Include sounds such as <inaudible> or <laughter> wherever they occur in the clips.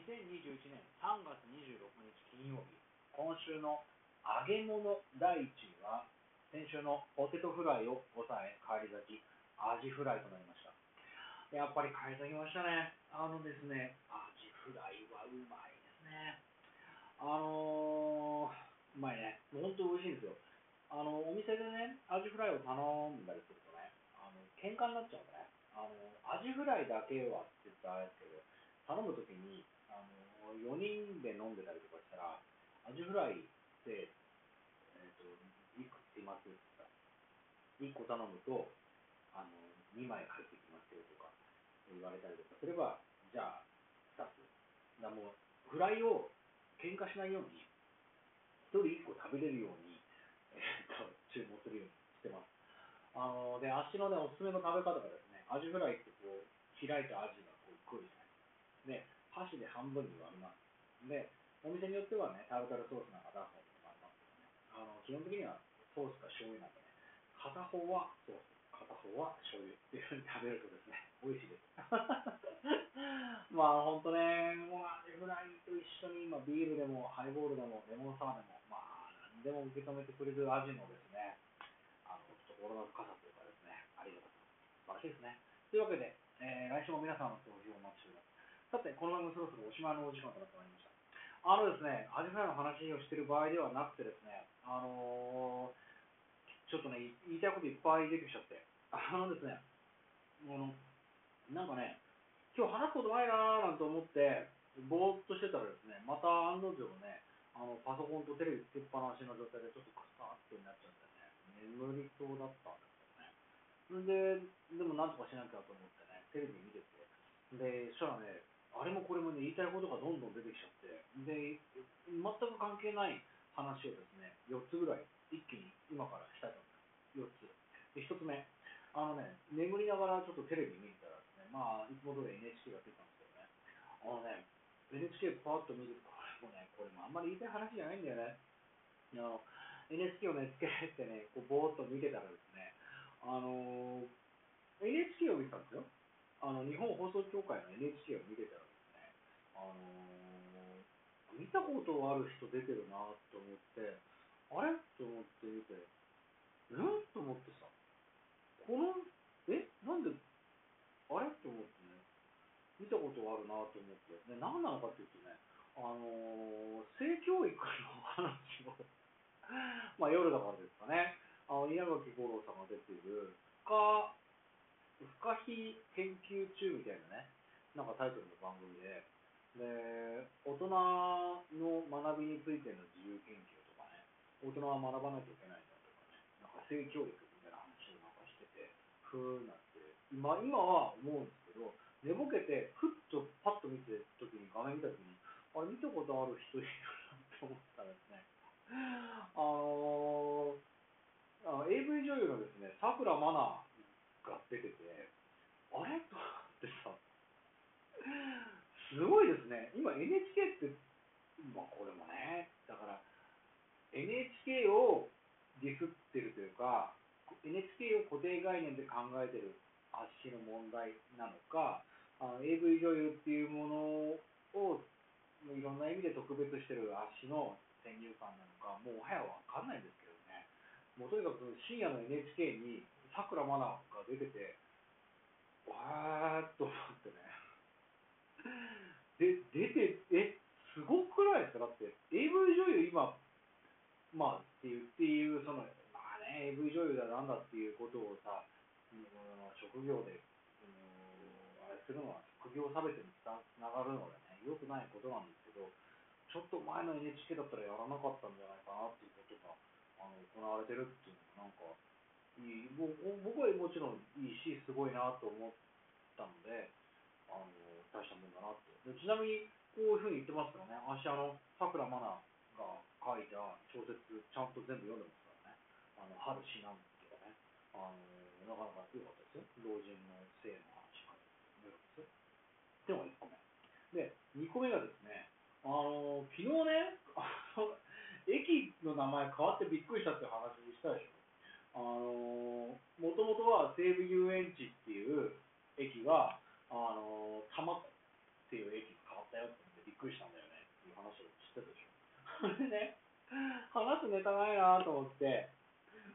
2021年3月26日金曜日、今週の揚げ物第1位は、先週のポテトフライを抑え、帰り咲き、アジフライとなりました。やっぱり帰ってきましたね。あのですね、アジフライはうまいですね。あのー、うまいね。もう本当美味しいんですよ。あの、お店でね、アジフライを頼んだりするとね、あの、喧嘩になっちゃうんだね。あの、アジフライだけはって言ったらあれですけど、頼むときに、あの、4人で飲んでたりとかしたら、アジフライって、えっ、ー、と、いくついますって言った、1個頼むと、あの、2枚入ってきますよとか言われたりとかすれば、じゃあ、2つ。だもう、フライを喧嘩しないように、1人1個食べれるように、えー、と注文するようにしてます。あので、足のね、おすすめの食べ方がですね、アジフライってこう、開いたアジがこう来るじゃないですか、箸で半分に割ります。で、お店によってはね、タルタルソースなんか出すのとかありますけどね、あの基本的にはソースか醤油なんでね、片方はソース、片方は醤油っていうふうに食べるとですね、美味しいです。<laughs> まあ本当ね、もうアジフライと一緒に今ビールでもハイボールでもレモンサワーでも、まあ何でも受け止めてくれるアジのですね、あの心の深さというかですね、ありがたさ、素晴らしいですね。というわけで、えー、来週も皆さんの投票をお待ちしております。さて、この番組そろそろおしまいのお時間となってまいりました。あのですね、アジフライの話をしている場合ではなくてですね、あのー、ちょっとね、言いたいこといっぱい出てきちゃって、あのですね、あの、なんかね、今日話すことないなーなんて思って、ぼーっとしてたらですね、また案の定ね、あのパソコンとテレビつけっぱなしの状態でちょっとクサーってなっちゃってね、眠りそうだったんですよね。で、でもなんとかしなきゃと思ってね、テレビ見てて、で、そしたらね、あれもこれもね、言いたいことがどんどん出てきちゃって、で、全く関係ない話をですね、4つぐらい一気に今からしたいと思います。4つ。で、1つ目。あのね、眠りながらちょっとテレビ見たらですね、まあ、いつも通り NHK が出てたんですけどね、あのね、NHK パーッと見ると、これもね、これもあんまり言いたい話じゃないんだよね。あの、NHK をね、つけてね、こうぼーっと見てたらですね、あのー、NHK を見てたんですよ。あの日本放送協会の NHK を見てたらですね、あのー、見たことある人出てるなと思って、あれ？と思って見て、うんと思ってさ、この、え？なんで、あれ？と思ってね、見たことあるなと思って、で何なのかっていうとね、あのー、性教育の話を <laughs> まあ夜だからですかね、あの稲垣吾郎さんが出ている、か不可避研究中みたいなね、なんかタイトルの番組で、で、大人の学びについての自由研究とかね、大人は学ばなきゃいけないんだとかね、なんか性教育みたいな話をなんかしてて、ふーんなって、今今は思うんですけど、寝ぼけて、ふっとパッと見てるときに、画面見たときに、あ見たことある人いるなって思ったらですね、あのー、AV 女優のですね、さくらまな出てて、あれ？と思ってさ、すごいですね。今 NHK って、まあこれもね、だから NHK をディスってるというか、NHK を固定概念で考えてる足の問題なのか、の AV 女優っていうものをいろんな意味で特別してる足の先入観なのか、もうはやわかんないんですけどね。もうとにかく深夜の NHK にさくらまなが出てて、わーっと思ってね。で、出て、え、すごくないですか？だって、AV 女優今、まあ、っていう、っていう、その、まあね、AV 女優だなんだっていうことをさ、うん、職業で、うん、あれするのは、職業差別につながるのでね、良くないことなんですけど、ちょっと前の NHK だったらやらなかったんじゃないかなっていうことが、あの、行われてるっていうのが、なんか、いい僕はもちろんいいし、すごいなと思ったので、あの大したもんだなって。でちなみに、こういうふうに言ってますからね、私、あの、さくらまなが書いた小説、ちゃんと全部読んでますからね、あの春死なんとかね、あのなかなか良かったですよ。老人の性の話が良かったですよ。でも1個目。で、2個目がですね、あの昨日ね、駅の名前変わってびっくりしたっていう話したでしょ。あのもともとは西武遊園地っていう駅が、あの多摩っていう駅に変わっったよってびっくりしたんだよねっていう話を知ってたでしょ。<laughs> あれね、話すネタないなと思って、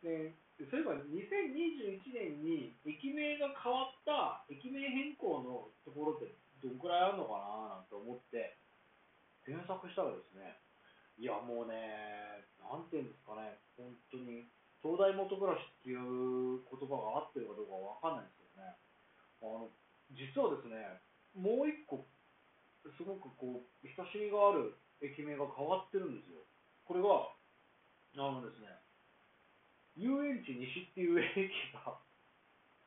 でそういえば2021年に駅名が変わった駅名変更のところってどんくらいあるのかななんて思って検索したらですねいやもうねなんていうんですかね本当に東大元暮らしっていう言葉が合ってるかどうかわかんないんですけどねあの実はですねもう一個すごくこう親しみがある駅名が変わってるんですよこれがあのですね遊園地西っていう駅が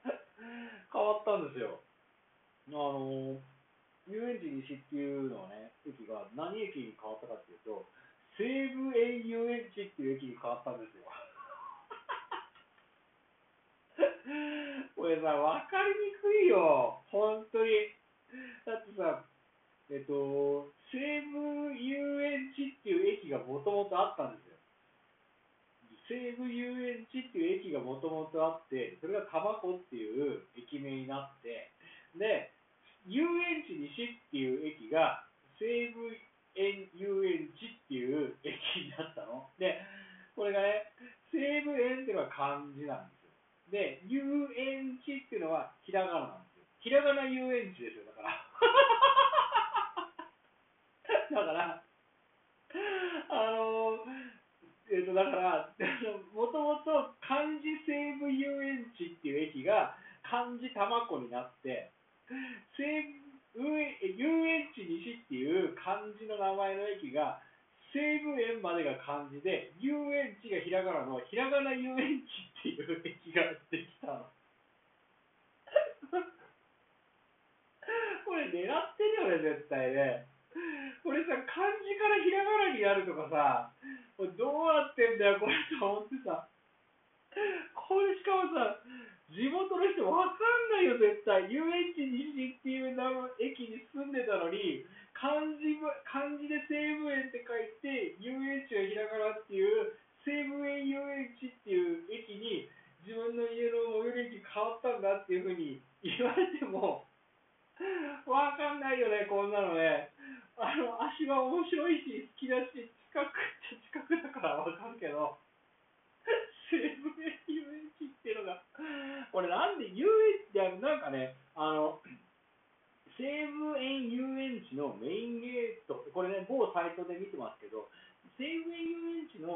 <laughs> 変わったんですよ。あの、遊園地西っていうのはね、駅が何駅に変わったかっていうと、西武園遊園地っていう駅に変わったんですよ。これさ、わかりにくいよ。本当に。だってさ、えっと、西武遊園地っていう駅がもともとあったんですよ。西武遊園地っていう駅がもともとあって、それが多摩湖っていう駅名になって、で、遊園地西っていう駅が西武園遊園地っていう駅になったの。で、これがね、西武園っていうのは漢字なんです。で、遊園地っていうのはひらがななんですよ。ひらがな遊園地ですよ、だから。<laughs> だから、あのーえーと、だから、もともと漢字西武遊園地っていう駅が漢字多摩湖になって、西武遊園地西っていう漢字の名前の駅が西武園までが漢字で、遊園地がひらがなのひらがな遊園地っていう駅ができた。<laughs> これ狙ってるよね、絶対ね。これさ、漢字からひらがなになるとかさ、これどうなってんだよ、これと思ってさ。これしかもさ、地元の人わかんないよ、絶対。遊園地西っていう名駅に住んでたのに、漢字漢字で西武園って書いて、遊園地はひらがなっていう、西武園遊園地っていう駅に、自分の家の最寄り駅変わったんだっていうふうに言われても、<laughs> わかんないよね、こんなのね。あの、足は面白いし、好きだし、近くっちゃ近くだからわかるけど、西武園遊園地っていうのが、これなんで遊園地ってなんかね、あの、西武園遊園地のメインゲート、これね、某サイトで見てますけど、西武園遊園地の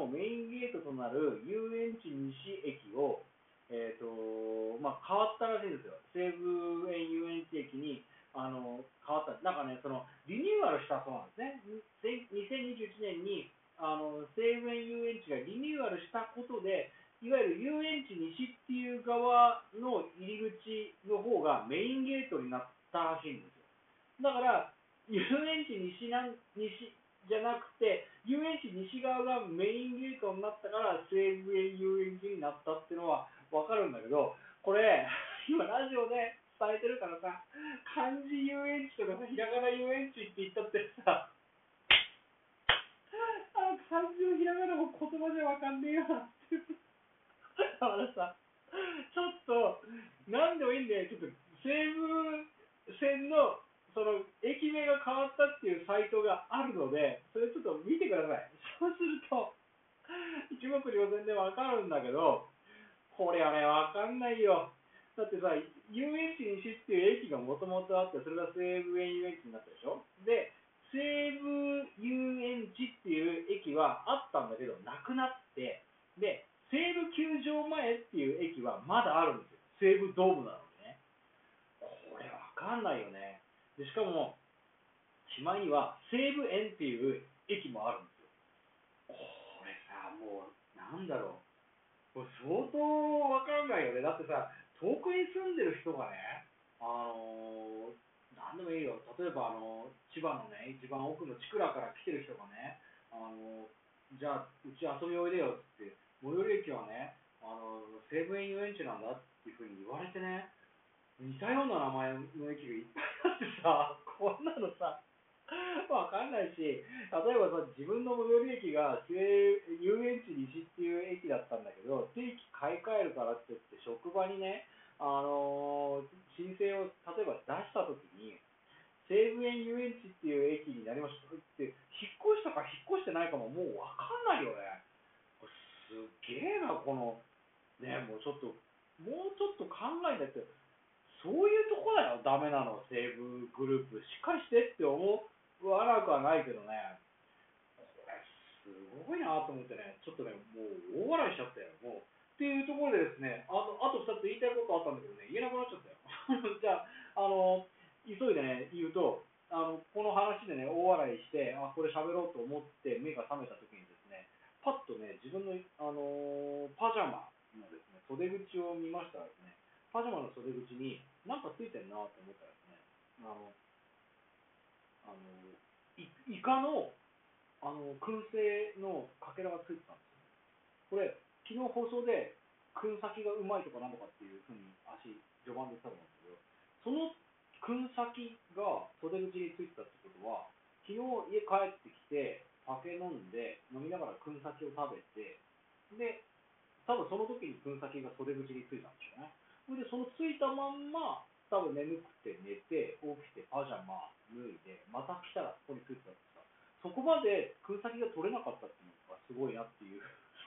となる遊園地西駅を、え、ー、と、まあ、変わったらしいんですよ。西武園遊園地駅にあの変わった。なんかねそのリニューアルしたそうなんですね。2021年にあの西武園遊園地がリニューアルしたことでいわゆる遊園地西っていう側の入り口の方がメインゲートになったらしいんですよ。だから遊園地西なん西じゃなくて遊園地西側がメインゲートになったから西武園遊園地になったっていうのは分かるんだけどこれ <laughs> 今ラジオで伝えてるからさ、漢字遊園地とかさ、ひらがな遊園地って言ったってさ、あ漢字もひらがなも言葉じゃわかんねえよなって。だからさ、ちょっと、なんでもいいんで、ちょっと西武線のその駅名が変わったっていうサイトがあるので、それちょっと見てください。そうすると、一目瞭然でわかるんだけど、これはね、わかんないよ。だってさ、遊園地西っていう駅がもともとあって、それが西武園遊園地になったでしょ？で、西武遊園地っていう駅はあったんだけど、なくなって、で、西武球場前っていう駅はまだあるんですよ。西武ドームなのね。これわかんないよね。でしかも、しまいには西武園っていう駅もあるんですよ。これさ、もう、なんだろう。もう相当わかんないよね。だってさ、遠くに住んでる人がね、あのー、なんでもいいよ、例えば、あの千葉のね、一番奥の千倉から来てる人がね、あのじゃあ、うち遊びおいでよって、最寄り駅はね、あの西武園遊園地なんだっていうふうに言われてね、似たような名前の駅がいっぱいあってさ、<laughs> こんなのさ、<laughs> わかんないし、例えばさ、自分の最寄り駅が遊園地西っていう駅だったんだけど、定期買い替えるからって言って、職場にね、あのー、申請を例えば出したときに、西武園遊園地っていう駅になりましたって、引っ越したか引っ越してないかももうわかんないよね。これすげえな、この、ね、もうちょっと、もうちょっと考えてって、そういうとこだよ、ダメなの、西武グループ。しっかりしてって思わなくはないけどね。これ、すごいなと思ってね、ちょっとね、もう大笑いしちゃったよ。もうっていうところでですね、あとあと2つ言いたいことあったんだけどね、言えなくなっちゃったよ。<laughs> じゃあ、あの、急いでね、言うと、あのこの話でね、大笑いして、あ、これ喋ろうと思って目が覚めた時にですね、パッとね、自分の、あのパジャマのですね、袖口を見ましたらですね、パジャマの袖口になと思ったですね、あの、あのいイカのあの燻製のかけらがついてたんですよ。これ、昨日放送で、燻先がうまいとかなんとかっていうふうに足、序盤で言ったんですけど、その燻先が袖口についてたってことは、昨日家帰ってきて、酒飲んで、飲みながら燻先を食べて、で、多分その時に燻先が袖口についたんでしょうね。それで、そのついたまんま、多分眠くて寝て、起きてパジャマ脱いで、また来たらそこについてたってさ、そこまで燻先が取れなかったっていうのがすごいなっていう。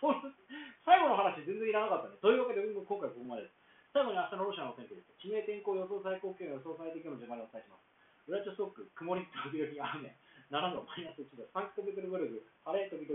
<laughs> 最後の話全然いらなかったね。というわけで、今回ここまでです。最後に明日のロシアの天気です。地名天候予想最高気温予想最低気温の順番でお伝えします。ウラチョストック、曇り時々雨、7度、マイナス1度、サンクトペテルブルグ、晴れ時々